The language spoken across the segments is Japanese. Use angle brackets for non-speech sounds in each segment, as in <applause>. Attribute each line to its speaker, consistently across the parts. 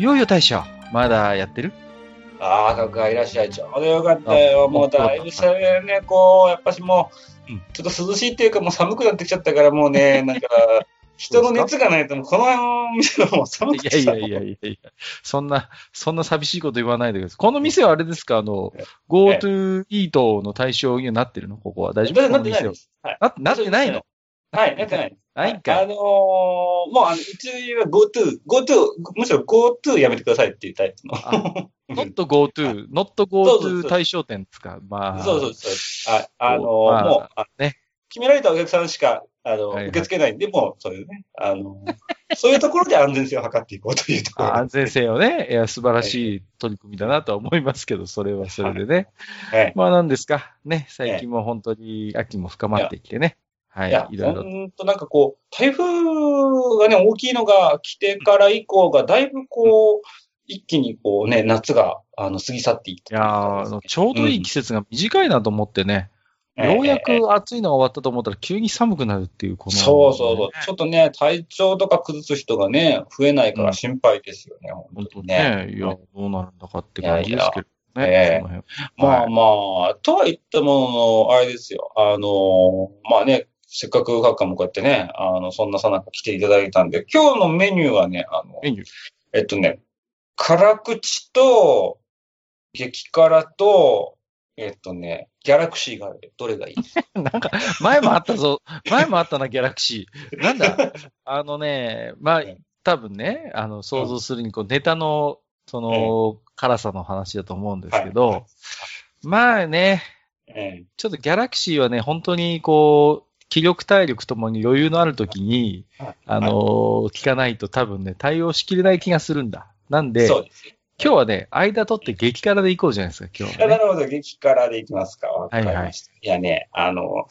Speaker 1: いよいよ大将、まだやってる？
Speaker 2: ああ、かかいらっしゃい。ちょうどよかったよ。もうだいぶさね、こう、やっぱしもう、ちょっと涼しいっていうか、もう寒くなってきちゃったから、もうね、<laughs> なんか、人の熱がないと、この店はもう寒くて
Speaker 1: いやいやいやいやいや、そんな、そんな寂しいこと言わないでください。この店はあれですか、あの、GoTo イートの対象になってるの？ここは。大丈夫？
Speaker 2: なってないです。
Speaker 1: なってないの？
Speaker 2: はい、なってない。
Speaker 1: ないか。
Speaker 2: あのー、もう、あの、うちは GoTo、GoTo、むしろ GoTo やめてくださいっていうタイプの。
Speaker 1: not GoTo、not GoTo 対象店ですか？まあ。
Speaker 2: そうそうそう。あ、あのーまあ、もう、ね。決められたお客さんしか、あの、はいはい、受け付けないんで、もう、そういうね、あの、そういうところで安全性を図っていこうというところ。
Speaker 1: 安全性をね、いや、素晴らしい取り組みだなとは思いますけど、それはそれでね。はい、まあ、なんですか。ね、最近も本当に秋も深まってきてね。はい。いや、
Speaker 2: いろいろ。んとなんかこう、台風がね、大きいのが来てから以降が、だいぶこう、一気にこうね、夏が、あの、過ぎ去っていった。
Speaker 1: いやちょうどいい季節が短いなと思ってね。うん、ようやく暑いのが終わったと思ったら、急に寒くなるっていう、この、
Speaker 2: ね、そうそうそう。ちょっとね、体調とか崩す人がね、増えないから心配ですよね、うん、本当にね。
Speaker 1: ねいや、どうなるんだかって感じですけど。ね、
Speaker 2: ええまあまあ、とは言っても、あれですよ。あの、まあね、せっかく学科もこうやってね、あの、そんなさなか来ていただいたんで、今日のメニューはね、あの、メニュー。えっとね、辛口と、激辛と、えっとね、ギャラクシーがある。どれがいい？<laughs>
Speaker 1: なんか、前もあったぞ。前もあったな、ギャラクシー。なんだ？<laughs> あのね、まあ、多分ね、あの、想像するに、こう、ネタの、その、辛さの話だと思うんですけど、まあね、ちょっとギャラクシーはね、本当にこう、気力体力ともに余裕のあるときに、あのー、聞かないと多分ね、対応しきれない気がするんだ。なんで、そうです今日はね、間取って激辛でいこうじゃないですか、今日は、
Speaker 2: ね、なるほど、激辛でいきますか。わかりました。はいはい、いやね、あの、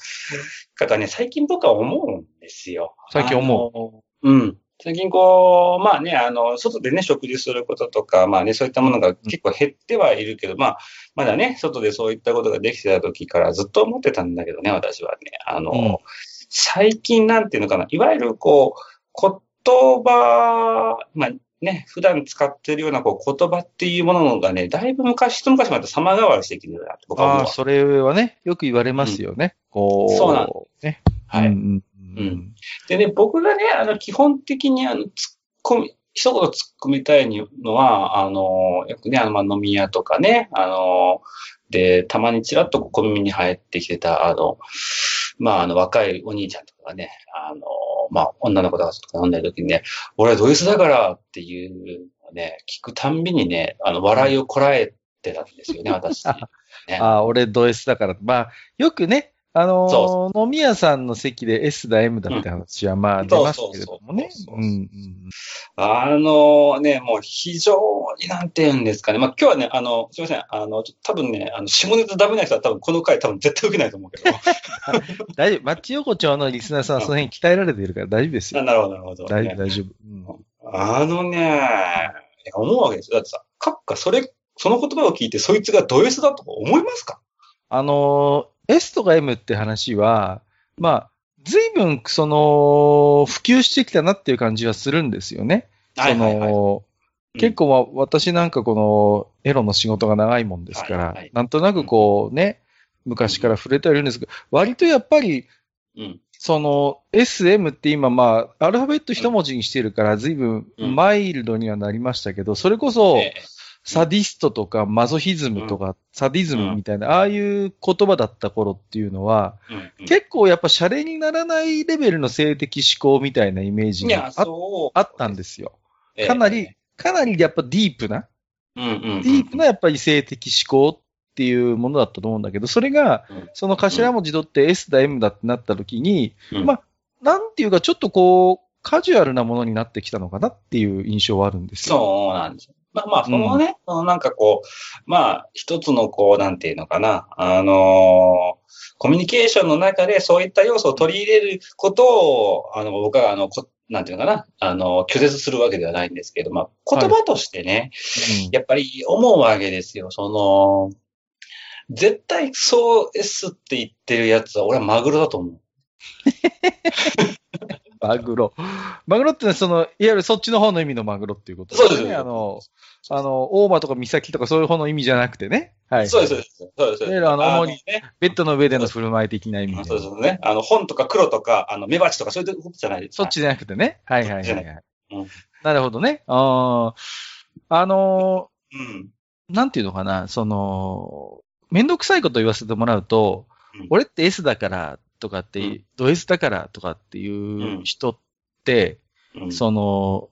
Speaker 2: かかね、最近僕は思うんですよ。
Speaker 1: 最近思
Speaker 2: ううん。最近こう、まあね、あの、外でね、食事することとか、まあね、そういったものが結構減ってはいるけど、うん、まあ、まだね、外でそういったことができてた時からずっと思ってたんだけどね、私はね。あの、うん、最近なんていうのかな、いわゆるこう、言葉、まあね、普段使ってるようなこう言葉っていうものがね、だいぶ昔、一昔まで様変わりしてきてるなって僕は思う。ああ、
Speaker 1: それはね、よく言われますよね。
Speaker 2: うん、こう。そうなんです。ね。はい。うんうん。でね、僕がね、あの、基本的にあの、突っ込み、一言突っ込みたいのは、あの、よくね、あの、まあ、飲み屋とかね、あの、で、たまにちらっと小耳に入ってきてた、あの、まあ、あの、若いお兄ちゃんとかね、あの、まあ、女の子とか飲んでる時にね、俺はドイツだからっていうのをね、聞くたんびにね、あの、笑いをこらえてたんですよね、私。<laughs>
Speaker 1: ね、ああ、俺ド S だから。まあ、よくね、あのー、そうそう飲み屋さんの席で S だ M だって話はまあ出ますけれどもね。
Speaker 2: あのー、ね、もう非常になんて言うんですかね。まあ今日はね、あの、すいません。あの、多分ね、あの、下ネタダメな人は多分この回多分絶対受けないと思うけど。<laughs>
Speaker 1: 大丈夫。マッチ横丁のリスナーさんはその辺鍛えられているから大丈夫ですよ。
Speaker 2: なるほど、なるほど、
Speaker 1: 大丈夫、大丈夫。
Speaker 2: うん、あのね、思うわけですよ。だってさ、カッカ、それ、その言葉を聞いてそいつがド S だと思いますか？
Speaker 1: あのー S とか M って話は、まあ、随分、その、普及してきたなっていう感じはするんですよね。その、結構、私なんかこの、エロの仕事が長いもんですから、はいはい、なんとなくこうね、昔から触れてはいるんですけど、割とやっぱり、うん、その、SM って今まあ、アルファベット一文字にしてるから、随分マイルドにはなりましたけど、それこそ、えーサディストとかマゾヒズムとか、サディズムみたいな、ああいう言葉だった頃っていうのは、結構やっぱシャレにならないレベルの性的思考みたいなイメージがあったんですよ。かなり、かなりやっぱディープな、ディープなやっぱり性的思考っていうものだったと思うんだけど、それが、その頭文字取って S だ M だってなった時に、まあ、なんていうかちょっとこう、カジュアルなものになってきたのかなっていう印象はあるんですよ。
Speaker 2: そうなんですよ。まあまあ、そのね、うん、なんかこう、まあ、一つのこう、なんていうのかな、あのー、コミュニケーションの中でそういった要素を取り入れることを、あの、僕は、あの、なんていうのかな、あの、拒絶するわけではないんですけど、まあ、言葉としてね、はいうん、やっぱり思うわけですよ。その、絶対そう S って言ってるやつは、俺はマグロだと思う。<laughs>
Speaker 1: マグロ。マグロってのは、その、いわゆるそっちの方の意味のマグロっていうこと
Speaker 2: ですね。そうです
Speaker 1: あの、あの、大間とか岬とかそういう方の意味じゃなくてね。はい。
Speaker 2: そうです、そうです。そうです。いわゆる
Speaker 1: あの、主に、ね、ベッドの上での振る舞い的な意味で。
Speaker 2: そうですね。あの、本とか黒とか、あの、メバチとかそういうことじゃないです
Speaker 1: か。そっちじゃなくてね。はいはいはい、はい。うん、なるほどね。ああのー、うん。なんていうのかな、その、めんどくさいこと言わせてもらうと、うん、俺って S だからとかって、うん、ド S だからとかっていう人って、うん、その、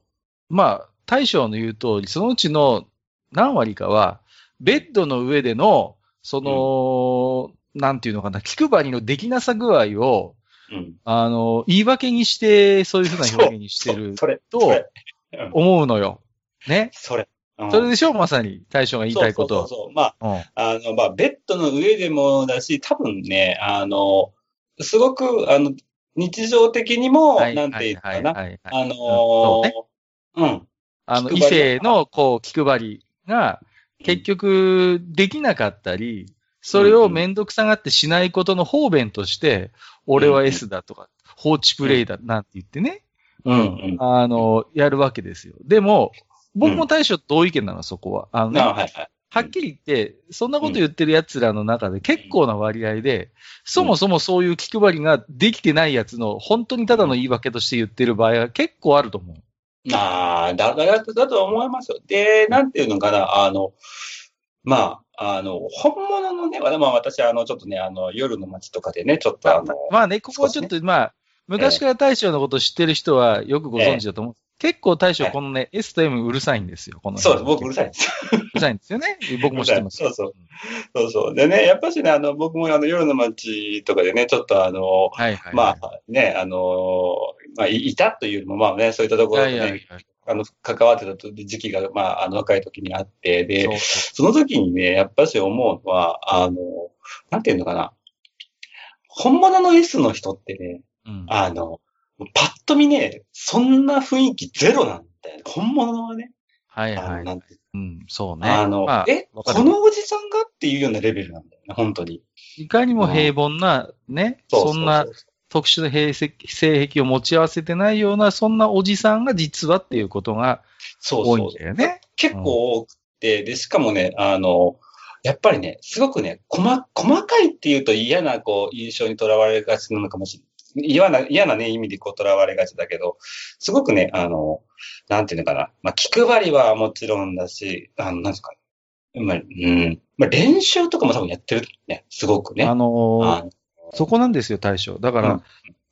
Speaker 1: まあ、大将の言う通り、そのうちの何割かは、ベッドの上での、その、うん、なんていうのかな、気配りのできなさ具合を、うん、あの、言い訳にして、そういうふうな表現にしてると、思うのよ。ね。
Speaker 2: それ。
Speaker 1: うん、それでしょまさに、大将が言いたいこと。
Speaker 2: そうそうそう。まあ、うん、あの、まあ、ベッドの上でもだし、多分ね、あの、すごく、あの、日常的にも、はい、なんていうかな、はいあのーね、うん。
Speaker 1: あの、異性の、こう、気配りが、結局、できなかったり、それをめんどくさがってしないことの方便として、俺は S だとか、放置プレイだなんて言ってね、うん、あの、やるわけですよ。でも、僕も対象同意見なの、そこは。あのね、はいはい、はっきり言って、そんなこと言ってる奴らの中で結構な割合で、そもそもそういう気配りができてない奴の、本当にただの言い訳として言ってる場合は結構あると思う。
Speaker 2: ああ、だから、だと思いますよ。で、なんていうのかな、あの、まあ、あの、本物のね、まあ私、あの、ちょっとね、あの、夜の街とかでね、ちょっとあの、
Speaker 1: まあね、ここちょっと、ね、まあ、昔から大将のことを知ってる人はよくご存知だと思う。えー結構大将、このね、S と M うるさいんですよ、この。
Speaker 2: そうです、僕うるさいんです <laughs>
Speaker 1: うるさいんですよね。僕も知ってます。
Speaker 2: そうそう。そうそう。でね、やっぱしね、あの、僕もあの、夜の街とかでね、ちょっとあの、はいはい、まあ、ね、あの、まあ、いたというよりも、まあね、そういったところでね、はいはいはいあの、関わってた時期が、まあ、あの、若い時にあって、で、その時にね、やっぱし思うのは、あの、なんていうのかな。本物の S の人ってね、うん、あの、パッと見ね、そんな雰囲気ゼロなんだよね。本物はね。
Speaker 1: はいはい。なんてうん、そうね。
Speaker 2: あの、まあ、え、このおじさんがっていうようなレベルなんだよね、本当に。
Speaker 1: いかにも平凡な、ね、そんな特殊な性癖を持ち合わせてないような、そんなおじさんが実はっていうことが多いんだよね。そうそう
Speaker 2: 結構多くて、で、しかもね、あの、やっぱりね、すごくね、細細かいっていうと嫌なこう印象にとらわれがちなのかもしれ嫌な、嫌なね、意味でこう、囚われがちだけど、すごくね、あの、なんていうのかな。まあ、気配りはもちろんだし、あの、なんですかね。まあ、うん。まあ、練習とかも多分やってるね。すごくね。
Speaker 1: あのー、あそこなんですよ、大将。だから、うん、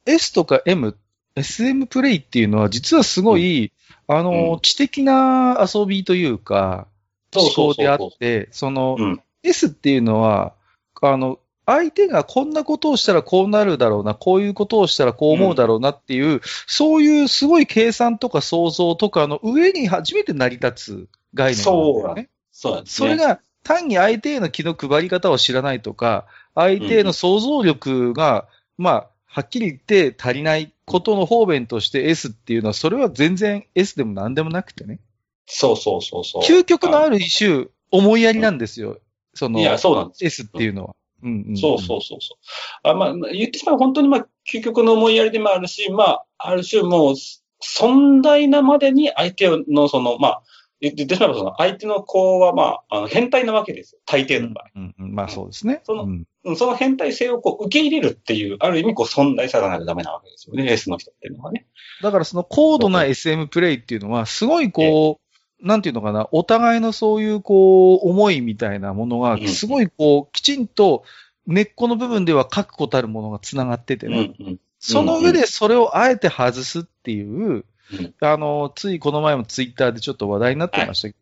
Speaker 1: S とか M、SM プレイっていうのは実はすごい、うん、あのー、うん、知的な遊びというか、思考であって、その、S っていうのは、あの、相手がこんなことをしたらこうなるだろうな、こういうことをしたらこう思うだろうなっていう、うん、そういうすごい計算とか想像とかの上に初めて成り立つ概念なんだよね。
Speaker 2: そうなん
Speaker 1: です、ね、それが単に相手への気の配り方を知らないとか、相手への想像力が、うん、まあ、はっきり言って足りないことの方便として S っていうのは、それは全然 S でも何でもなくてね。
Speaker 2: そうそうそうそう。
Speaker 1: 究極のある一種、思いやりなんですよ。その、
Speaker 2: いや、そうなん
Speaker 1: です。S っていうのは。
Speaker 2: うんうん、そうそうそうそう。あまあ、言ってしまう本当にまあ、究極の思いやりでもあるし、まあ、ある種もう、尊大なまでに相手のその、まあ、言ってしまえばその相手の子はまあ、あの変態なわけですよ。大抵の場合。
Speaker 1: うんうん、まあそうですね。
Speaker 2: その、うん、その変態性をこう受け入れるっていう、ある意味こう尊大さがないとダメなわけですよね。S の人っていうのはね。
Speaker 1: だからその高度な SM プレイっていうのは、すごいこう、なんていうのかな、お互いのそういうこう、思いみたいなものが、すごいこう、きちんと根っこの部分では確固たるものが繋がっててね。その上でそれをあえて外すっていう、うん、あの、ついこの前もツイッターでちょっと話題になってましたけ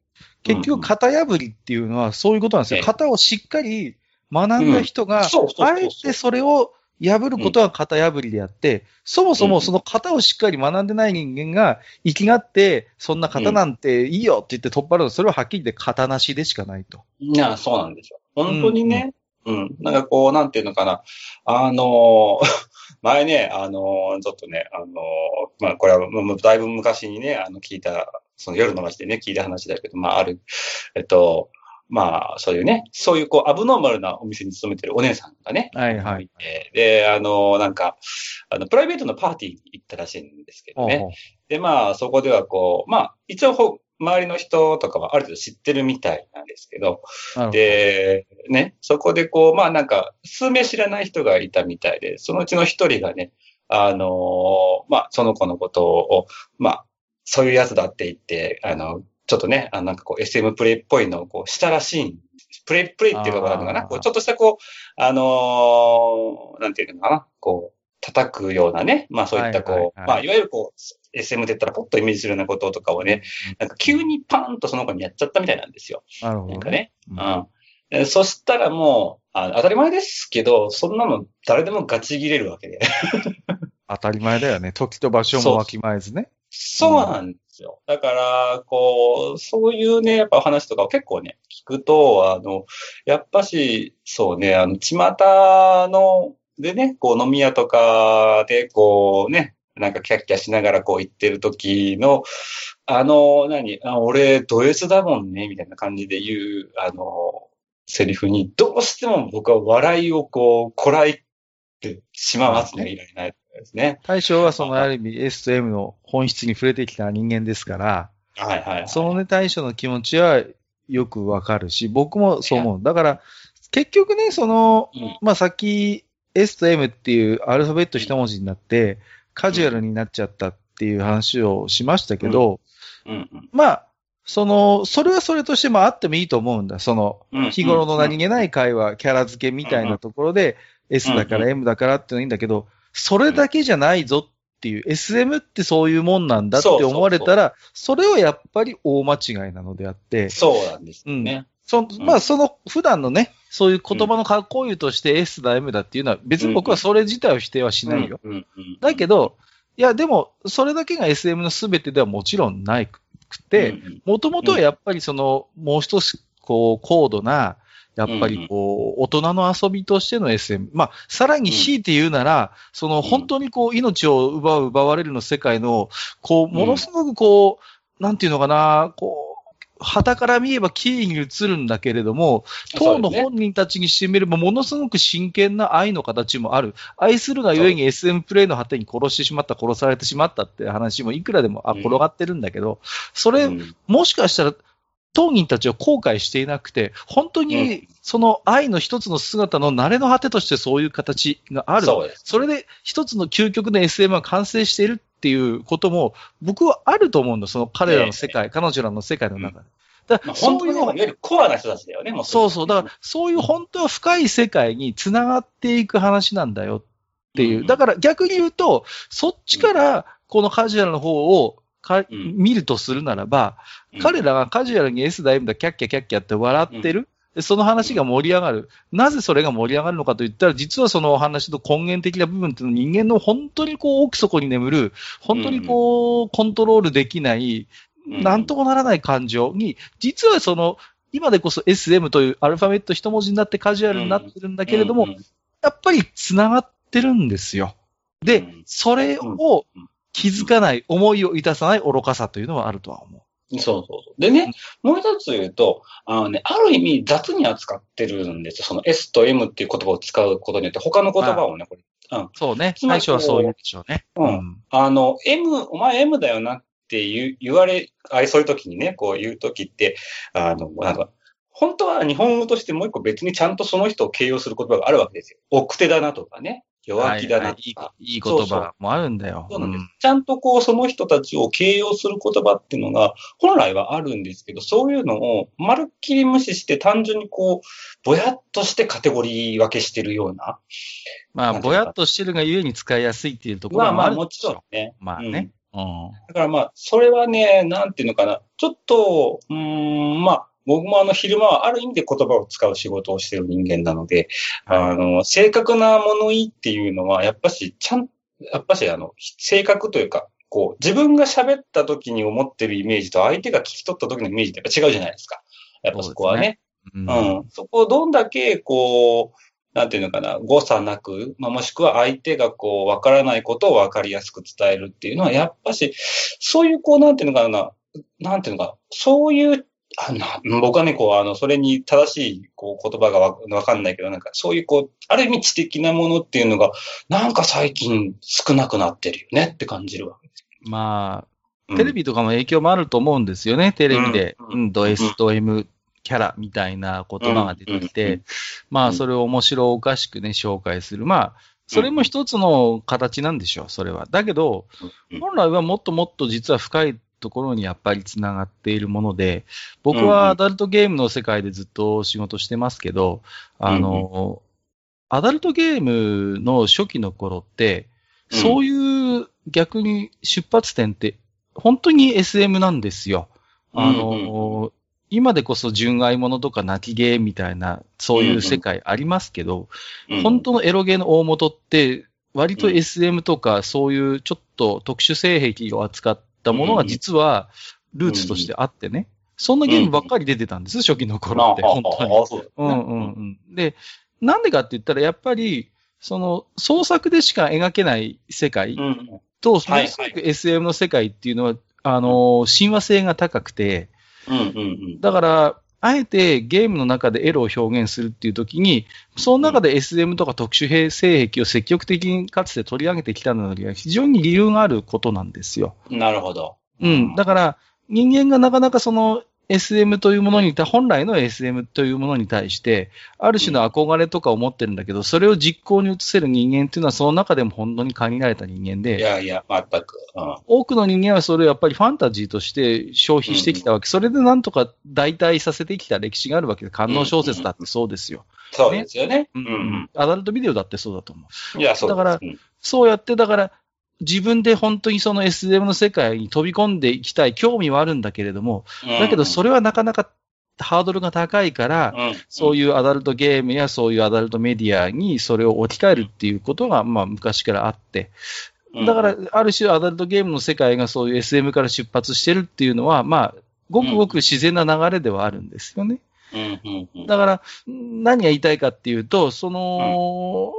Speaker 1: ど、はい、結局型破りっていうのはそういうことなんですよ。型をしっかり学んだ人が、あえてそれを破ることは型破りであって、そもそもその型をしっかり学んでない人間が、生きがって、そんな型なんていいよって言って取っ払うと、それははっきり言って型なしでしかないと。
Speaker 2: いや、そうなんですよ。本当にね、うん、うん、なんかこう、なんていうのかな。あの <laughs> 前ね、あのちょっとね、あのまあ、これは、だいぶ昔にね、あの、聞いた、その夜の街でね、聞いた話だけど、まあ、ある、えっと、まあ、そういうね、そういうこう、アブノーマルなお店に勤めてるお姉さんがね。
Speaker 1: はいはい。
Speaker 2: で、あの、なんか、あの、プライベートのパーティーに行ったらしいんですけどね。で、まあ、そこではこう、まあ、一応、周りの人とかはある程度知ってるみたいなんですけど、で、ね、そこでこう、まあなんか、数名知らない人がいたみたいで、そのうちの一人がね、あのまあ、その子のことを、まあ、そういうやつだって言って、あの、ちょっとね、あなんかこう SM プレイっぽいのをこうしたらしいんプレイ、プレイっていうのがあるのかなこうちょっとしたこう、あのー、なんていうのかなこう、叩くようなね、まあそういったこう、はいはいはい、まあいわゆるこう、SM で言ったらポッとイメージするようなこととかをね、なんか急にパーンとその子にやっちゃったみたいなんですよ。
Speaker 1: なるほど、
Speaker 2: ね。なんかね。うん。うん、そしたらもうあ、当たり前ですけど、そんなの誰でもガチ切れるわけで。<laughs>
Speaker 1: 当たり前だよね。時と場所もわきまえずね。
Speaker 2: そうなんですよ。だから、こう、そういうね、やっぱ話とかを結構ね、聞くと、あの、やっぱし、そうね、あの、巷の、でね、こう飲み屋とかで、こうね、なんかキャッキャしながらこう言ってる時の、あの、何あ俺、ド S だもんね、みたいな感じで言う、あの、セリフに、どうしても僕は笑いをこう、こらえてしまわずにはいられないですね。
Speaker 1: 大将はそのある意味 S と M の本質に触れてきた人間ですから、
Speaker 2: はいはい、はい、
Speaker 1: そのね、大将の気持ちはよくわかるし、僕もそう思う。だから、結局ね、その、うん、まあ、さっき S と M っていうアルファベット一文字になって、カジュアルになっちゃったっていう話をしましたけど、
Speaker 2: うん。うんうん、
Speaker 1: まあ、その、それはそれとしてもあってもいいと思うんだ。その、日頃の何気ない会話、キャラ付けみたいなところで、S だから M だからっていうのはいいんだけど、それだけじゃないぞっていう、SM ってそういうもんなんだって思われたら、それはやっぱり大間違いなのであって。
Speaker 2: そうなんですね。うん。
Speaker 1: そまあ、その、普段のね、そういう言葉の格好言うとして S だ M だっていうのは、別に僕はそれ自体を否定はしないよ。だけど、いや、でも、それだけが SM の全てではもちろんないくて、もともとはやっぱりその、もう一つ、こう、高度な、やっぱりこう、大人の遊びとしての SM。まあ、さらに強いて言うなら、その本当にこう、命を奪う、奪われるの世界の、こう、ものすごくこう、なんていうのかな、こう、旗から見れば綺麗に映るんだけれども、当の本人たちにしてみれば、ものすごく真剣な愛の形もある。愛するがゆえに SM プレイの果てに殺してしまった、殺されてしまったって話もいくらでも、あ、転がってるんだけど、それ、もしかしたら、当人たちは後悔していなくて、本当にその愛の一つの姿の慣れの果てとしてそういう形がある。そそれで一つの究極の SM が完成しているっていうことも、僕はあると思うんだ。その彼らの世界、彼女らの世界の中で。
Speaker 2: だから、そういう、いわゆるコアな人たちだよね、も
Speaker 1: う。そうそう。だから、そういう本当は深い世界に繋がっていく話なんだよっていう。だから逆に言うと、そっちからこのカジュアルの方をか、見るとするならば、彼らがカジュアルに S だ M だキャッキャキャッキャって笑ってる。でその話が盛り上がる。なぜそれが盛り上がるのかといったら、実はそのお話の根源的な部分っていうのは人間の本当にこう奥底に眠る、本当にこう、コントロールできない、なんともならない感情に、実はその、今でこそ SM というアルファベット一文字になってカジュアルになってるんだけれども、やっぱり繋がってるんですよ。で、それを気づかない、思いをいたさない愚かさというのはあるとは思う。
Speaker 2: そうそうそう。でね、もう一つ言うと、あのね、ある意味雑に扱ってるんですよ。その S と M っていう言葉を使うことによって、他の言葉をね、これ。
Speaker 1: うん。そうね。最初はそう言うでしょうね。
Speaker 2: うん。あの、M、お前 M だよなって言言われ、あれ、そういう時にね、こう言う時って、あの、なんか、本当は日本語としてもう一個別にちゃんとその人を形容する言葉があるわけですよ。奥手だなとかね。弱気だな、はい
Speaker 1: はい、いい言葉もあるんだよ。
Speaker 2: そうなんです、ちゃんとこう、その人たちを形容する言葉っていうのが、本来はあるんですけど、そういうのをまるっきり無視して、単純にこう、ぼやっとしてカテゴリー分けしてるような。
Speaker 1: まあ、ぼやっとしてるがゆえに使いやすいっていうところもある
Speaker 2: まあまあ、もちろんね。
Speaker 1: まあね。
Speaker 2: うん。だからまあ、それはね、なんていうのかな。ちょっと、うん、まあ、僕もあの昼間はある意味で言葉を使う仕事をしている人間なので、あの、正確な物言いっていうのは、やっぱし、ちゃん、やっぱしあの、正確というか、こう、自分が喋った時に思ってるイメージと相手が聞き取った時のイメージってやっぱ違うじゃないですか。やっぱそこはね。うねうん、うん。そこをどんだけ、こう、なんていうのかな、誤差なく、まあ、もしくは相手がこう、わからないことをわかりやすく伝えるっていうのは、やっぱし、そういうこう、なんていうのかな、なんていうのか、そういうあの僕はね、こう、あの、それに正しい、こう、言葉がわわかんないけど、なんか、そういう、こう、ある意味知的なものっていうのが、なんか最近少なくなってるよねって感じるわ。けです。
Speaker 1: まあ、テレビとかも影響もあると思うんですよね、テレビで。うん、ド S と M キャラみたいな言葉が出てきて、まあ、それを面白おかしくね、紹介する。まあ、それも一つの形なんでしょう、それは。だけど、本来はもっともっと実は深いところにやっぱりつながっているもので、僕はアダルトゲームの世界でずっと仕事してますけど、あの、アダルトゲームの初期の頃って、そういう逆に出発点って本当に SM なんですよ。あの、今でこそ純愛者とか泣きゲーみたいな、そういう世界ありますけど、本当のエロゲーの大元って、割と SM とかそういうちょっと特殊性癖を扱ったものが実はルーツとしてあってね。そんなゲームばっかり出てたんです、初期の頃って、本当に。うんうんうん。で、なんでかって言ったら、やっぱり、その、創作でしか描けない世界と、すごく SM の世界っていうのは、あの、親和性が高くて、だから、あえてゲームの中でエロを表現するっていう時に、その中で SM とか特殊性癖を積極的にかつて取り上げてきたのには非常に理由があることなんですよ。
Speaker 2: なるほど。
Speaker 1: うん。だから、人間がなかなかその SM というものに、本来の SM というものに対して、ある種の憧れとかを持ってるんだけど、それを実行に移せる人間っていうのは、その中でも本当に限られた人間で、
Speaker 2: いやいや、全く、
Speaker 1: うん。多くの人間はそれをやっぱりファンタジーとして消費してきたわけ。うん、それでなんとか代替させてきた歴史があるわけで、観音小説だってそうですよ。
Speaker 2: そうですよね。
Speaker 1: うん。アダルトビデオだってそうだと思
Speaker 2: う。いや、そう
Speaker 1: だから、そうやって、だから、自分で本当にその SM の世界に飛び込んでいきたい興味はあるんだけれども、だけどそれはなかなかハードルが高いから、うん、そういうアダルトゲームやそういうアダルトメディアにそれを置き換えるっていうことが、まあ昔からあって、だから、ある種アダルトゲームの世界がそういう SM から出発してるっていうのは、まあ、ごくごく自然な流れではあるんですよね。だから、何が言いたいかっていうと、その、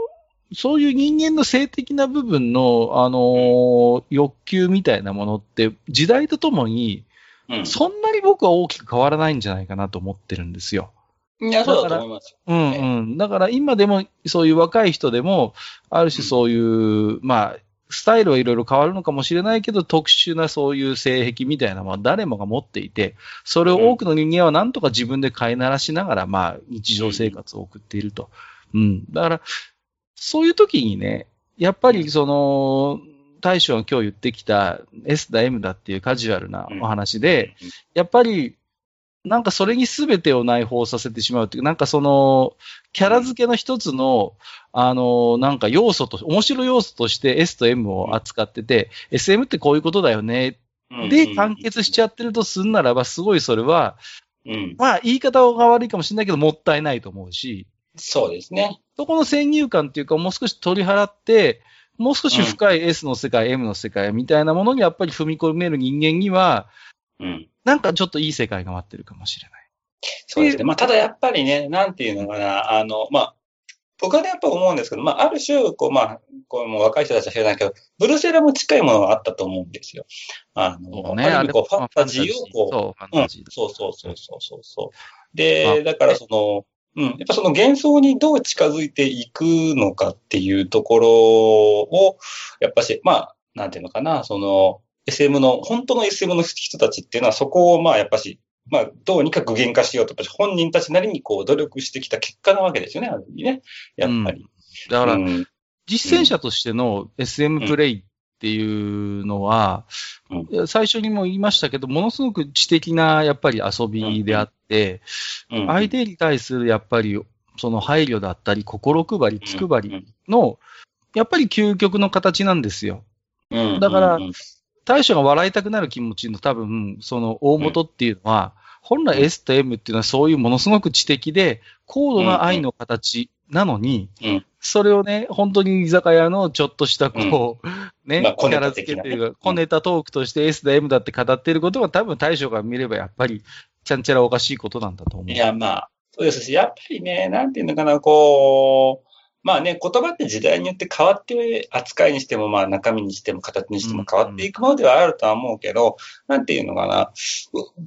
Speaker 1: そういう人間の性的な部分の、あのー、欲求みたいなものって、時代とともに、そんなに僕は大きく変わらないんじゃないかなと思ってるんですよ。
Speaker 2: いや、そうだと思います。
Speaker 1: うんうん。だから今でも、そういう若い人でも、ある種そういう、うん、まあ、スタイルはいろいろ変わるのかもしれないけど、特殊なそういう性癖みたいなのは誰もが持っていて、それを多くの人間はなんとか自分で飼いならしながら、まあ、日常生活を送っていると。うん。だから、そういう時にね、やっぱりその、大将が今日言ってきた S だ M だっていうカジュアルなお話で、やっぱり、なんかそれに全てを内包させてしまうっていう、なんかその、キャラ付けの一つの、あの、なんか要素と、面白い要素として S と M を扱ってて、SM ってこういうことだよね。で、完結しちゃってるとすんならば、すごいそれは、まあ、言い方が悪いかもしれないけど、もったいないと思うし、
Speaker 2: そうですね。
Speaker 1: そこの先入観っていうか、もう少し取り払って、もう少し深い S の世界、うん、M の世界みたいなものにやっぱり踏み込める人間には、うん。なんかちょっといい世界が待ってるかもしれない。
Speaker 2: そうですね。まあ、ただやっぱりね、なんていうのかな、あの、まあ、僕はね、やっぱ思うんですけど、まあ、ある種、こう、まあ、こう、もう若い人たちは知らないけど、ブルーセラも近いものがあったと思うんですよ。あの、ね、ある意味こう、ファンタジーをこう、そう、うん、そうそうそうそうそう。で、だからその、うん。やっぱその幻想にどう近づいていくのかっていうところを、やっぱし、まあ、なんていうのかな、その、SM の、本当の SM の人たちっていうのはそこを、まあ、やっぱし、まあ、どうにか具現化しようと、本人たちなりにこう、努力してきた結果なわけですよね、ある意味ね。やっぱり。うん、
Speaker 1: だから、うん、実践者としての SM プレイっていうのは、うん、最初にも言いましたけど、ものすごく知的なやっぱり遊びであって、うん、相手に対するやっぱりその配慮だったり、心配り、気配りの、やっぱり究極の形なんですよ。だから、大将が笑いたくなる気持ちの多分、その大元っていうのは、本来 S と M っていうのはそういうものすごく知的で、高度な愛の形なのに、うん、それをね、本当に居酒屋のちょっとしたこう、うん、ね、まあ、キャラ付けっていうか、小ネタトークとして S だ M だって語っていることは多分大将が見ればやっぱり、ちゃんちゃらおかしいことなんだと思う。
Speaker 2: いや、まあ、そうです。し、やっぱりね、なんていうのかな、こう、まあね、言葉って時代によって変わって、扱いにしても、まあ中身にしても形にしても変わっていくものではあるとは思うけど、なんていうのかな、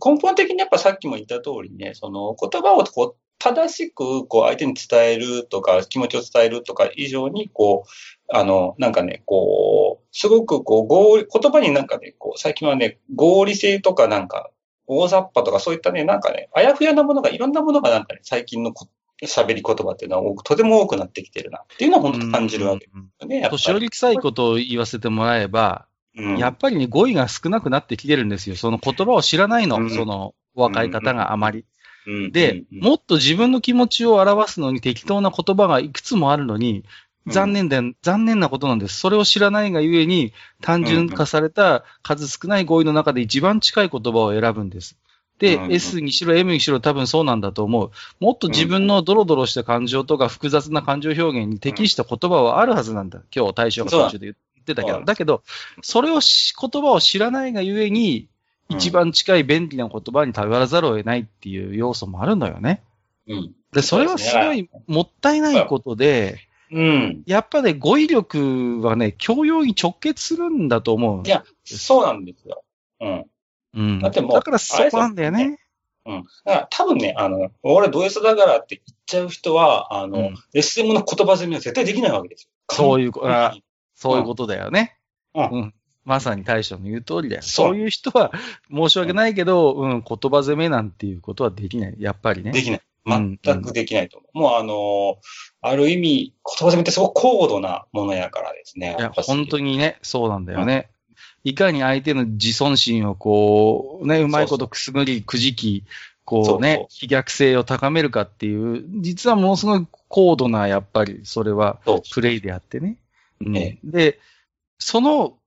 Speaker 2: 根本的にやっぱさっきも言った通りね、その言葉をこう正しくこう相手に伝えるとか、気持ちを伝えるとか以上に、こう、あの、なんかね、こう、すごくこう、合理、言葉になんかね、こう、最近はね、合理性とかなんか、大雑把とかそういったね、なんかね、あやふやなものが、いろんなものがなんかね、最近の喋り言葉っていうのはとても多くなってきてるなっていうのは本当感じるわけですよね。
Speaker 1: 年寄り臭いことを言わせてもらえば、うん、やっぱりね、語彙が少なくなってきてるんですよ。その言葉を知らないの、うん、その若い方があまり。うん、で、もっと自分の気持ちを表すのに適当な言葉がいくつもあるのに、残念で、残念なことなんです。それを知らないがゆえに、単純化された数少ない語彙の中で一番近い言葉を選ぶんです。で、うん、S にしろ M にしろ多分そうなんだと思う。もっと自分のドロドロした感情とか複雑な感情表現に適した言葉はあるはずなんだ。今日大将が途中で言ってたけど。だけど、それを言葉を知らないがゆえに、一番近い便利な言葉に頼らざるを得ないっていう要素もあるのよね。うん。で、それはすごいもったいないことで、うん。やっぱね、語彙力はね、教養に直結するんだと思
Speaker 2: う。いや、そうなんですよ。うん。
Speaker 1: うん。だってもう。だからそこなんだよね。
Speaker 2: うん。だから多分ね、あの、俺ド S だからって言っちゃう人は、あの、うん、SM の言葉攻めは絶対できないわけですよ。
Speaker 1: そういう、あそういうことだよね。うん。うん、まさに大将の言う通りだよ。そういう人は申し訳ないけど、うん、言葉攻めなんていうことはできない。やっぱりね。
Speaker 2: できない。全くできないと思う。うん、もうあのある意味、言葉攻めってすごく高度なものやからですね。
Speaker 1: いや、本当にね、そうなんだよね。いかに相手の自尊心をこう、ね、うまいことくすぐり、くじき、こうね、飛逆性を高めるかっていう、実はものすごい高度な、やっぱり、それは、プレイであってね。うん、で、その、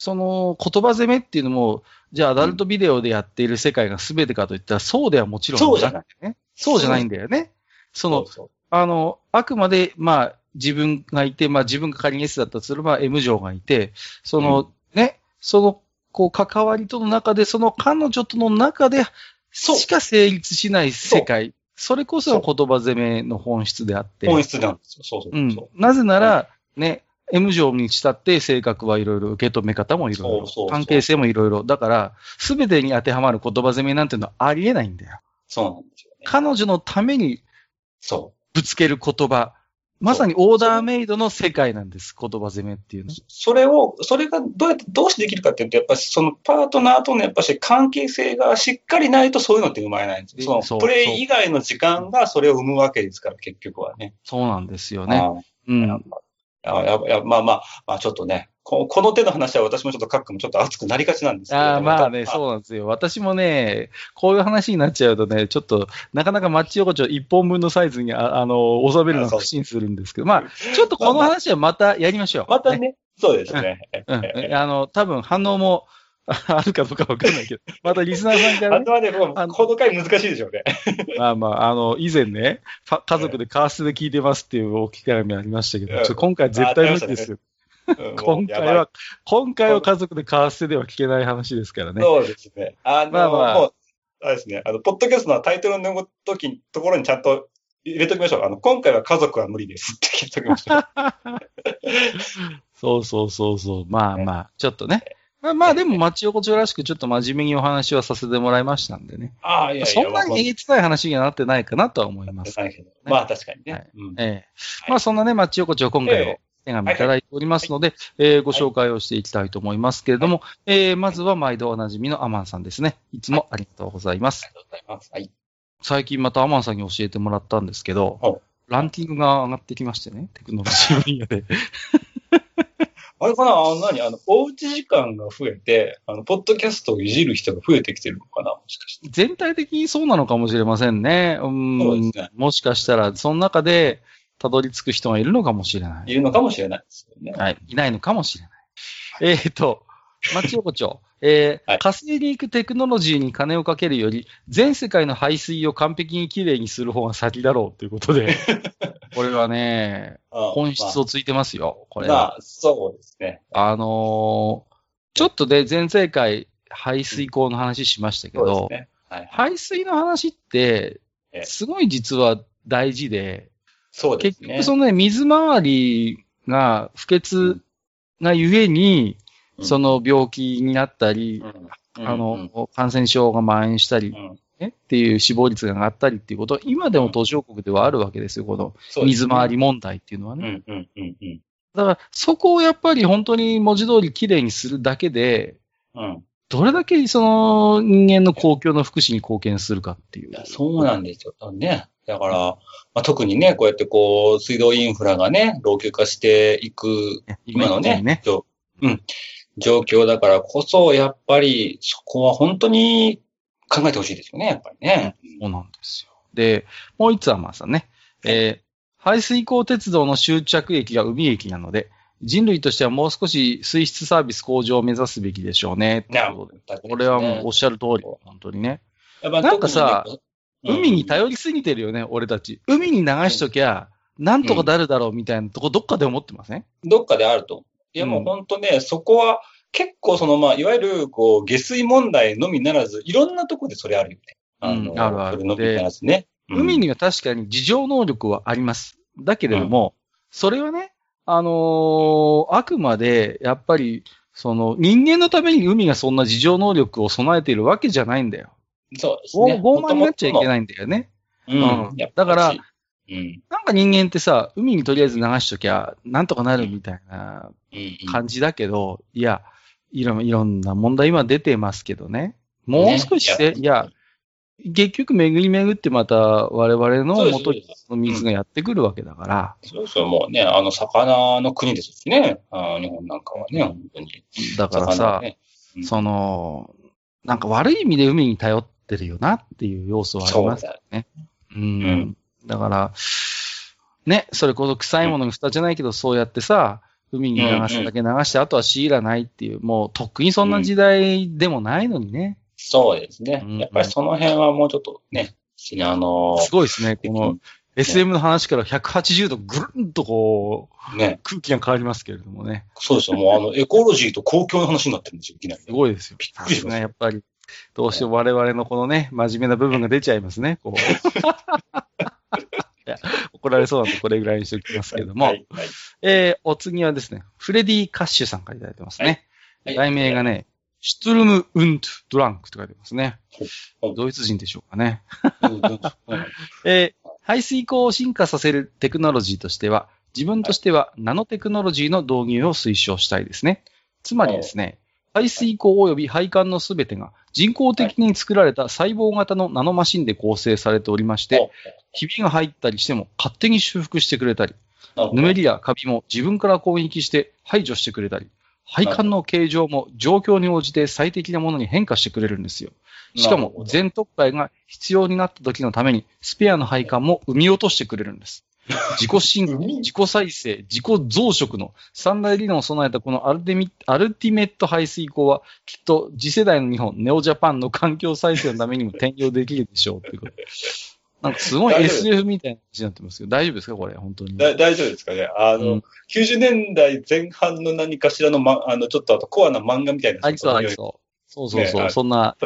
Speaker 1: その言葉攻めっていうのも、じゃあアダルトビデオでやっている世界が全てかといったら、そうではもちろん
Speaker 2: そうじゃない。
Speaker 1: ね。そうじゃないんだよね。その、そうそうあの、あくまで、まあ、自分がいて、まあ自分が仮に S だったとすれば M 乗がいて、その、うん、ね、その、こう、関わりとの中で、その彼女との中で、しか成立しない世界。それこそが言葉攻めの本質であって。
Speaker 2: 本質なんですよ。そうそう
Speaker 1: うん。なぜなら、ね、M 乗にしたって性格はいろいろ、受け止め方もいろいろ、関係性もいろいろ。だから、すべてに当てはまる言葉攻めなんていうのはありえないんだよ。
Speaker 2: そうなんですよ、
Speaker 1: ね。彼女のために、そう。ぶつける言葉。まさにオーダーメイドの世界なんです、言葉攻めっていうの。
Speaker 2: それを、それがどうやって、どうしてできるかっていうと、やっぱりそのパートナーとのやっぱし関係性がしっかりないとそういうのって生まれないんですよ。そのプレイ以外の時間がそれを生むわけですから、結局はね。
Speaker 1: そうなんですよね。うん。
Speaker 2: やややまあまあ、まあちょっとね、ここの手の話は私もちょっと書くもちょっと熱くなりがちなんですけど。
Speaker 1: あまあね、そうなんですよ。私もね、こういう話になっちゃうとね、ちょっと、なかなかマッチ横丁1本分のサイズにああの、収めるのが不審するんですけど、まあ、ちょっとこの話はまたやりましょう。
Speaker 2: またね、そうですね。
Speaker 1: うん。あの、多分反応も、<laughs> あるかどうかわかんないけど、またリスナーさんから、
Speaker 2: ね。あとはね、もう、この回難しいでしょうね。
Speaker 1: まあまあ、あの、以前ね、<laughs> 家族でカーストで聞いてますっていうお機会もありましたけど、今回絶対無理ですよ。今回は、今回は家族でカーステでは聞けない話ですからね。
Speaker 2: そうですね。あの、まあまあ、もう、あれですね、あの、ポッドキャストのタイトルの時、ところにちゃんと入れときましょう。あの、今回は家族は無理ですって聞いときましょう。<laughs>
Speaker 1: そうそうそうそう。まあまあ、ちょっとね。まあまあでも、町横丁らしくちょっと真面目にお話はさせてもらいましたんでね。
Speaker 2: ああ、いやいや。
Speaker 1: そんなにえげつない話にはなってないかなとは思います、
Speaker 2: ね。まあ確かにね。はい
Speaker 1: うん、ええまあそんなね、町横丁今回を手紙いただいておりますので、はいはい、えー、ご紹介をしていきたいと思いますけれども、はい、えー、まずは毎度おなじみのアマンさんですね。いつもありがとうございます。ありがとうございます。はい。最近またアマンさんに教えてもらったんですけど、ランキングが上がってきましてね、テクノロジー分野で。
Speaker 2: あれかな？あの何？あの、おうち時間が増えて、あの、ポッドキャストをいじる人が増えてきてるのかな？もしかして。
Speaker 1: 全体的にそうなのかもしれませんね。うん。ね。もしかしたら、その中で、たどり着く人がいるのかもしれない。
Speaker 2: いるのかもしれないですよね。
Speaker 1: はい。いないのかもしれない。えっ、ー、と、町横丁。えー、はい、火星に行くテクノロジーに金をかけるより、全世界の排水を完璧にきれいにする方が先だろうということで、<laughs> これはね、本質をついてますよ、これは。まあ、
Speaker 2: そうですね。
Speaker 1: あのー、ちょっとで、全世界排水口の話しましたけど、ねはい、排水の話って、すごい実は大事で、
Speaker 2: そうです
Speaker 1: ね。結局そのね、水回りが不潔がゆえに、その病気になったり、あの、感染症が蔓延したり、ね、っていう死亡率が上がったりっていうことは、今でも途上国ではあるわけですよ、この水回り問題っていうのはね。だから、そこをやっぱり本当に文字通りきれいにするだけで、どれだけその人間の公共の福祉に貢献するかっていう。い
Speaker 2: そうなんですよ。ね。だから、まあ、特にね、こうやってこう、水道インフラがね、老朽化していく、今のね、ね。うん、状況だからこそ、やっぱり、そこは本当に考えてほしいですよね、やっぱりね。
Speaker 1: そうなんですよ。で、もう一つはまあさね、えー、排水溝鉄道の終着駅が海駅なので、人類としてはもう少し水質サービス向上を目指すべきでしょうね。なるほど。これはもうおっしゃる通り、本当にね。なんかさ、海に頼りすぎてるよね、俺たち。海に流しときゃ、なんとかなるだろうみたいなとこ、どっかで思ってません？
Speaker 2: どっかであると。いや、もう本当ね、そこは、結構その、まあ、いわゆる、こう、下水問題のみならず、いろんなとこでそれあるよね。
Speaker 1: あの、うん、あるある。のみならずね、海には確かに自浄能力はあります。だけれども、それはね、あのー、あくまで、やっぱり、その、人間のために海がそんな自浄能力を備えているわけじゃないんだよ。
Speaker 2: そうですね。
Speaker 1: 傲慢になっちゃいけないんだよね。うん。うん、だから、うん、なんか人間ってさ、海にとりあえず流しときゃ、なんとかなるみたいな感じだけど、いや、いろいろんな問題今出てますけどね。もう少しして、ね、いや、結局巡り巡ってまた我々の元の水がやってくるわけだから。
Speaker 2: そうそう、もうね、あの魚の国ですしね。あ日本なんかはね、本当に。
Speaker 1: だからさ、ねうん、その、なんか悪い意味で海に頼ってるよなっていう要素はありますよね。ううん。だから、ね、それこそ臭いものに蓋じゃないけど、そうやってさ、海に流すだけ流して、あとは強いらないっていう、もうとっくにそんな時代でもないのにね。
Speaker 2: そうですね。やっぱりその辺はもうちょっとね、あの
Speaker 1: ー、すごいですね。この SM の話から180度ぐるんとこう、ね、空気が変わりますけれどもね。
Speaker 2: そうですよ。もうあの、<laughs> エコロジーと公共の話になってるんですよ、いきなり。
Speaker 1: すごいですよ。びっくりしますね。やっぱり、どうしても我々のこのね、真面目な部分が出ちゃいますね、こう。<laughs> 怒られそうなんでこれぐらいにしておきますけれども、はいはい、えー、お次はですね、フレディ・カッシュさんからいただいてますね。はい、題名がね、シュトゥルム・ウント・ドランクと書いてますね。ドイツ人でしょうかね。<laughs> えー、排水口を進化させるテクノロジーとしては、自分としてはナノテクノロジーの導入を推奨したいですね。つまりですね、排水口及び配管のすべてが人工的に作られた細胞型のナノマシンで構成されておりまして、ひびが入ったりしても勝手に修復してくれたり、ぬめりやカビも自分から攻撃して排除してくれたり、配管の形状も状況に応じて最適なものに変化してくれるんですよ。しかも全特会が必要になった時のためにスペアの配管も生み落としてくれるんです。自己進化、<laughs> 自己再生、自己増殖の三大理論を備えたこのアルテミアルティメット排水口はきっと次世代の日本、ネオジャパンの環境再生のためにも転用できるでしょうっていうこと。なんかすごい SF みたいな話になってますけど、大丈夫ですか？これ、本当に。
Speaker 2: 大丈夫ですかね？あの、うん、90年代前半の何かしらの、ま、あの、ちょっとあとコアな漫画みたいな。
Speaker 1: ありそう、ありそう。そうそうそう、ね、そんな。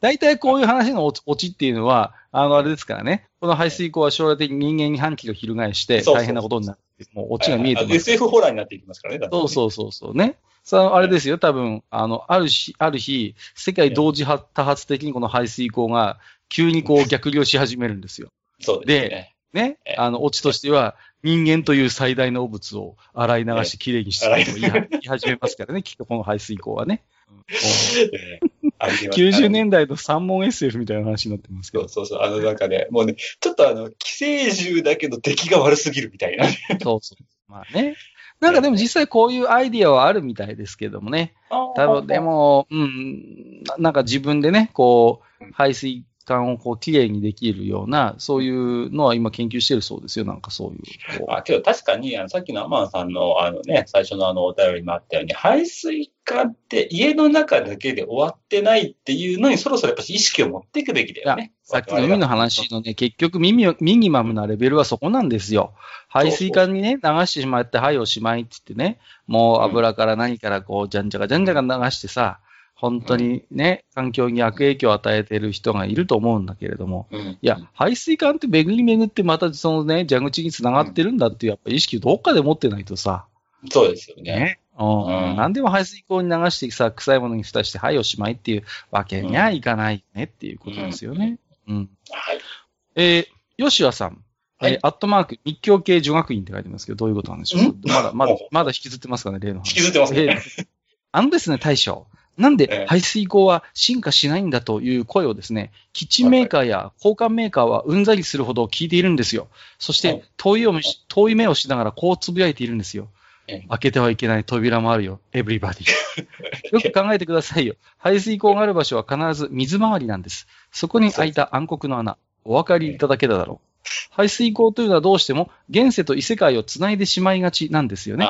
Speaker 1: 大体こういう話のオチっていうのは、あの、あれですからね。この排水溝は将来的に人間に反旗を翻して大変なことになって、もうオチが見えてます。
Speaker 2: SF ホラーになっていきますからね。
Speaker 1: そうそうそうそうね。さあ、あれですよ、多分、あの、ある日、ある日、世界同時多発的にこの排水溝が急にこう逆流し始めるんですよ。
Speaker 2: そうですね。
Speaker 1: で、ね、あの、オチとしては、人間という最大の汚物を洗い流してきれいにしてと言い始めますからね、きっとこの排水溝はね。<laughs> 90年代の三問 SF みたいな話になってますけど。
Speaker 2: そうそうそう。あの、なんかね、もうね、ちょっとあの、寄生獣だけど出来が悪すぎるみたいな。
Speaker 1: そうそう。まあね。なんかでも実際こういうアイディアはあるみたいですけどもね。多分でも、うん、なんか自分でね、こう、排水管をこう、きれいにできるような、そういうのは今研究してるそうですよ、なんかそういう。
Speaker 2: あ、けど確かに、あの、さっきのアマンさんの、あのね、最初のあの、お便りもあったように、排水管って家の中だけで終わってないっていうのに、そろそろやっぱり意識を持っていくべきだよね。
Speaker 1: さっきの海の話のね、結局ミミミニマムなレベルはそこなんですよ。排水管にね、流してしまって、はいおしまいって言ってね、もう油から何からこう、じゃんじゃかじゃんじゃか流してさ、本当にね、環境に悪影響を与えている人がいると思うんだけれども、うん、いや、排水管って巡り巡ってまたそのね、蛇口につながってるんだっていうやっぱ意識をどっかで持ってないとさ。
Speaker 2: そうですよね。ね
Speaker 1: うん、何でも排水口に流してさ、臭いものに蓋して、はい、おしまいっていうわけにはいかないねっていうことですよね。うん。うん、はい。えー、吉和さん。はい、えー、アットマーク、日教系女学院って書いてますけど、どういうことなんでしょう？まだ、まだ、まだ引きずってますかね、例の
Speaker 2: 話。引きずってますね。
Speaker 1: えー、あのですね、大将。なんで排水口は進化しないんだという声をですね、キッチンメーカーや交換メーカーはうんざりするほど聞いているんですよ。そして遠いを遠い目をしながらこうつぶやいているんですよ。開けてはいけない扉もあるよ。エブリバディ。<laughs> よく考えてくださいよ。排水口がある場所は必ず水回りなんです。そこに開いた暗黒の穴。お分かりいただけただろう。排水口というのはどうしても現世と異世界をつないでしまいがちなんですよね。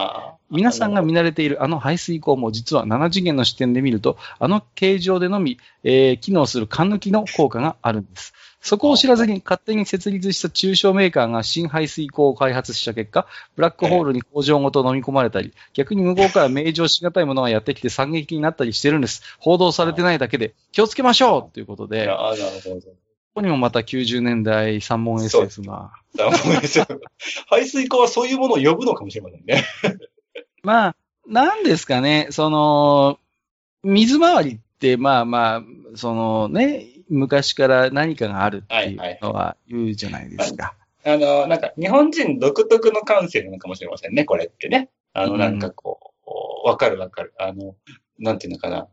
Speaker 1: 皆さんが見慣れているあの排水口も実は7次元の視点で見ると、あの形状でのみ、えー、機能する缶抜きの効果があるんです。そこを知らずに勝手に設立した中小メーカーが新排水口を開発した結果、ブラックホールに工場ごと飲み込まれたり、逆に向こうから名状しがたいものがやってきて惨劇になったりしてるんです。報道されてないだけで気をつけましょうということで。なるほど。ここにもまた90年代三問 SS が。三問
Speaker 2: SS。排水口はそういうものを呼ぶのかもしれませんね。<laughs>
Speaker 1: まあ、なんですかね、その、水回りって、まあまあ、そのね、昔から何かがあるっていうのは言うじゃないですか。
Speaker 2: あの、なんか、日本人独特の感性なのかもしれませんね、これってね。あの、なんかこう、わ、うん、かるわかる。あの、なんていうのかな。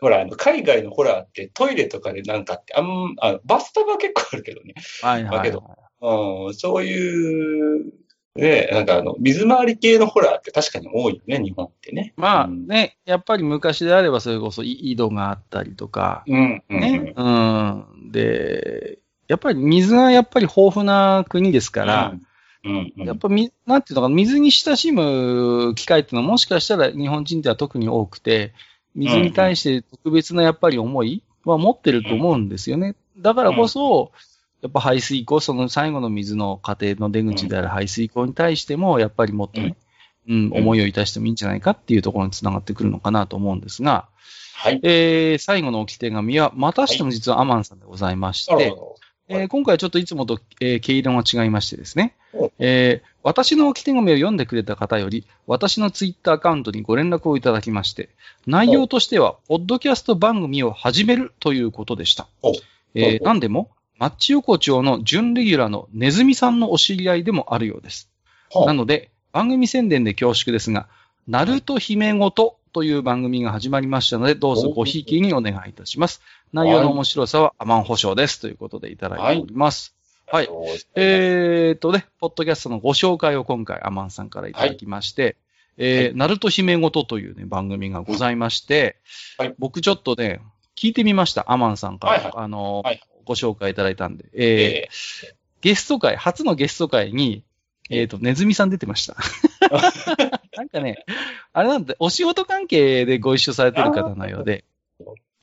Speaker 2: ほら、あの海外のホラーってトイレとかでなんかって、あんあバスタブは結構あるけどね。はいはい、はい、だけど、うん、そういう、ね、なんかあの、水回り系のホラーって確かに多いよね、日本ってね。
Speaker 1: まあね、やっぱり昔であればそれこそ井戸があったりとか、うん、ね、うん、うん。で、やっぱり水がやっぱり豊富な国ですから、うんうんうん、やっぱみ、なんていうのか、水に親しむ機会っていうのはもしかしたら日本人では特に多くて、水に対して特別なやっぱり思いは持ってると思うんですよね。だからこそ、やっぱ排水溝、その最後の水の家庭の出口である排水溝に対しても、やっぱりもっとね、うん、思いをいたしてもいいんじゃないかっていうところにつながってくるのかなと思うんですが、はい。えー、最後の置き手紙は、またしても実はアマンさんでございまして、はい。えー、今回はちょっといつもと、えー、毛色が違いましてですね、えー、私の置き手紙を読んでくれた方より、私のツイッターアカウントにご連絡をいただきまして、内容としては、ポッドキャスト番組を始めるということでした。えー、何でも、マッチ横丁の準レギュラーのネズミさんのお知り合いでもあるようです。なので、番組宣伝で恐縮ですが、ナルト姫ごとという番組が始まりましたので、どうぞごひいきにお願いいたします。内容の面白さはアマン保証です。ということでいただいております。はい。はい、えー、っとね、ポッドキャストのご紹介を今回アマンさんからいただきまして、はい、えー、ナルト姫ごとというね、番組がございまして、はい、僕ちょっとね、聞いてみました。アマンさんから、はいはい、あの、はい、ご紹介いただいたんで、えー、えー、ゲスト会、初のゲスト会に、えっ、ー、と、ネズミさん出てました。<laughs> なんかね、あれなんで、お仕事関係でご一緒されてる方のようで、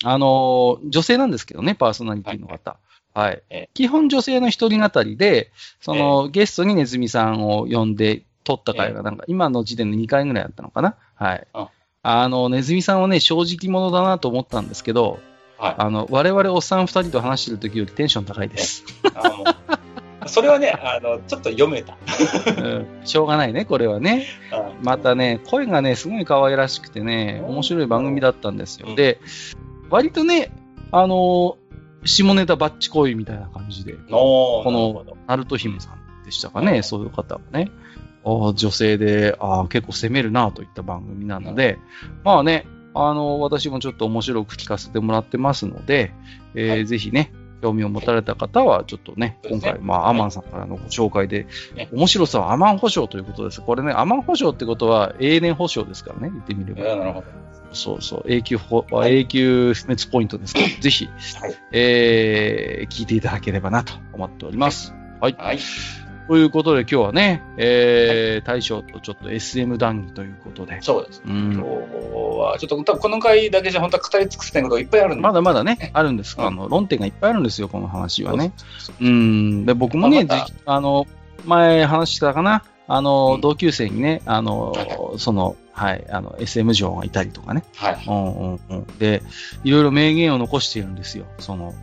Speaker 1: あの、女性なんですけどね、パーソナリティの方。はい。はい、基本女性の一人語りで、その、ゲストにネズミさんを呼んで撮った回がなんか、今の時点で2回ぐらいあったのかな。はい。あの、ネズミさんはね、正直者だなと思ったんですけど、はい、あの、我々おっさん二人と話してる時よりテンション高いです。<laughs>
Speaker 2: それはね、あの、ちょっと読めた。
Speaker 1: うん、しょうがないね、これはね。またね、声がね、すごい可愛らしくてね、面白い番組だったんですよ。で、割とね、あの下ネタバッチ恋みたいな感じで、この、ナルト姫さんでしたかね、そういう方がね、女性で、あ結構攻めるなといった番組なので、まあね、あの、私もちょっと面白く聞かせてもらってますので、えーはい、ぜひね、興味を持たれた方は、ちょっとね、今回、まあ、アマンさんからのご紹介で、面白さはアマン保証ということです。これね、アマン保証ってことは永年保証ですからね、言ってみれば。そうそう。永久、はい、永久不滅ポイントですから、ぜひ、はい、えー、聞いていただければなと思っております。はい。はい。ということで今日はね、えー、大将とちょっと SM 談義ということで。
Speaker 2: そうです。うん、今日は、ちょっと多分この回だけじゃ本当は語り尽くせないことがいっぱいあるんで。
Speaker 1: まだまだね、あるんです。あの、論点がいっぱいあるんですよ、この話はね。うん。で、僕もね、まあの、前話したかな、あの、うん、同級生にね、あの、その、はい、あの、SM 嬢がいたりとかね。はい。うんうんうん。で、いろいろ名言を残しているんですよ。その、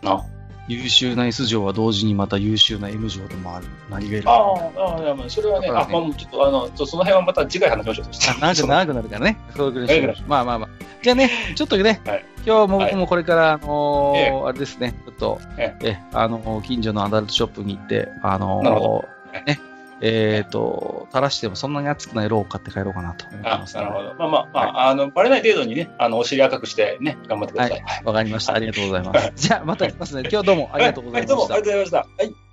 Speaker 1: 優秀な S 嬢は同時にまた優秀な M 嬢でもある。何がいる
Speaker 2: ああ、ああ、まあ、それはね、ねあ、まあ、ちょっと、あの、その辺はまた次回話しましょう。
Speaker 1: 長く長くなるからね。<laughs> そういうまあまあまあ。じゃあね、ちょっとね、はい、今日も僕もこれから、あのーええ、あれですね、ちょっと、ええ、あの、近所のアダルトショップに行って、あのー、ね、えっ、ー、と、垂らしてもそんなに熱くないローを買って帰ろうかなと思
Speaker 2: ってます、ね、なるほど。まあまあ、まあ、はい、あの、バレない程度にね、あの、お尻赤くしてね、頑張ってください。
Speaker 1: はい。わ、かりました。ありがとうございます。じゃあ、また来ますね。今日どうもありがとうございました。はい、どうもありがとうございました。はい。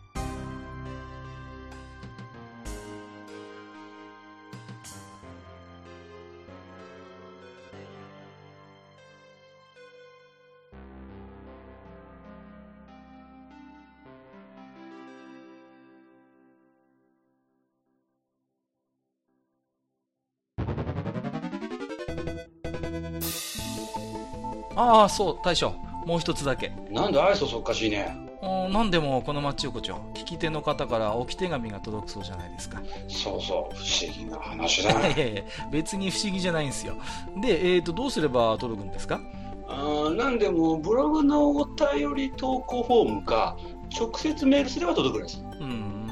Speaker 3: ああ、そう、大将。もう一つだけ。
Speaker 2: なんで愛想そっかしいね。
Speaker 3: なんでもこの町横丁、聞き手の方から置き手紙が届くそうじゃないですか。
Speaker 2: そうそう、不思議な話だ。
Speaker 3: いやいや別に不思議じゃないんですよ。で、えっ、ー、と、どうすれば届くんですか？
Speaker 2: あなんでも、ブログのお便り投稿フォームか、直接メールすれば届くんです。うん。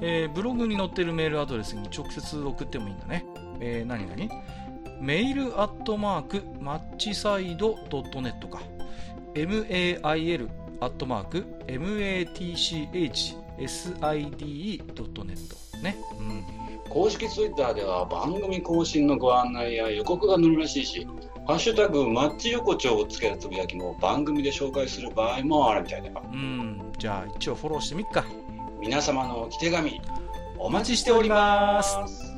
Speaker 3: えー、ブログに載ってるメールアドレスに直接送ってもいいんだね。えー、何々メールアットマークマッチサイドドットネットか。mail アットマーク matchside.net ね、うん、
Speaker 2: 公式ツイッターでは番組更新のご案内や予告が載るらしいしハッシュタグマッチ横丁をつけたつぶやきも番組で紹介する場合もあるみたいだよ。
Speaker 3: うん。じゃあ一応フォローしてみっか。
Speaker 2: 皆様のお手紙お待ちしております